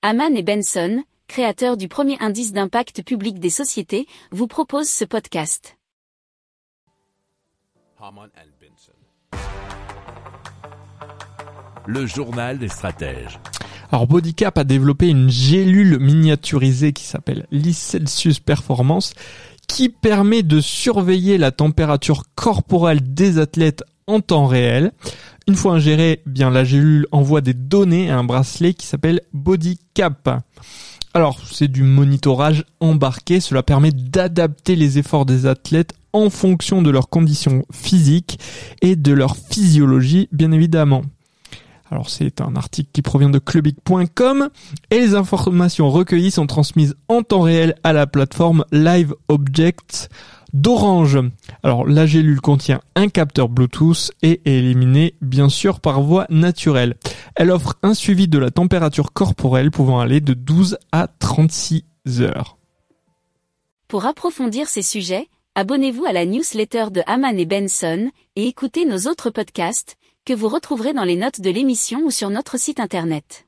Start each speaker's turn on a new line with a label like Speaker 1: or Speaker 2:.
Speaker 1: Haman et Benson, créateurs du premier indice d'impact public des sociétés, vous proposent ce podcast.
Speaker 2: Le journal des stratèges.
Speaker 3: Alors Bodycap a développé une gélule miniaturisée qui s'appelle l'Icelsius Performance qui permet de surveiller la température corporelle des athlètes en temps réel. Une fois ingérée, eh bien la gélule envoie des données à un bracelet qui s'appelle Bodycap. Alors, c'est du monitorage embarqué, cela permet d'adapter les efforts des athlètes en fonction de leurs conditions physiques et de leur physiologie, bien évidemment. Alors c'est un article qui provient de clubic.com et les informations recueillies sont transmises en temps réel à la plateforme Live Objects d'Orange. Alors la gélule contient un capteur Bluetooth et est éliminée bien sûr par voie naturelle. Elle offre un suivi de la température corporelle pouvant aller de 12 à 36 heures.
Speaker 1: Pour approfondir ces sujets, abonnez-vous à la newsletter de Haman et Benson et écoutez nos autres podcasts que vous retrouverez dans les notes de l'émission ou sur notre site internet.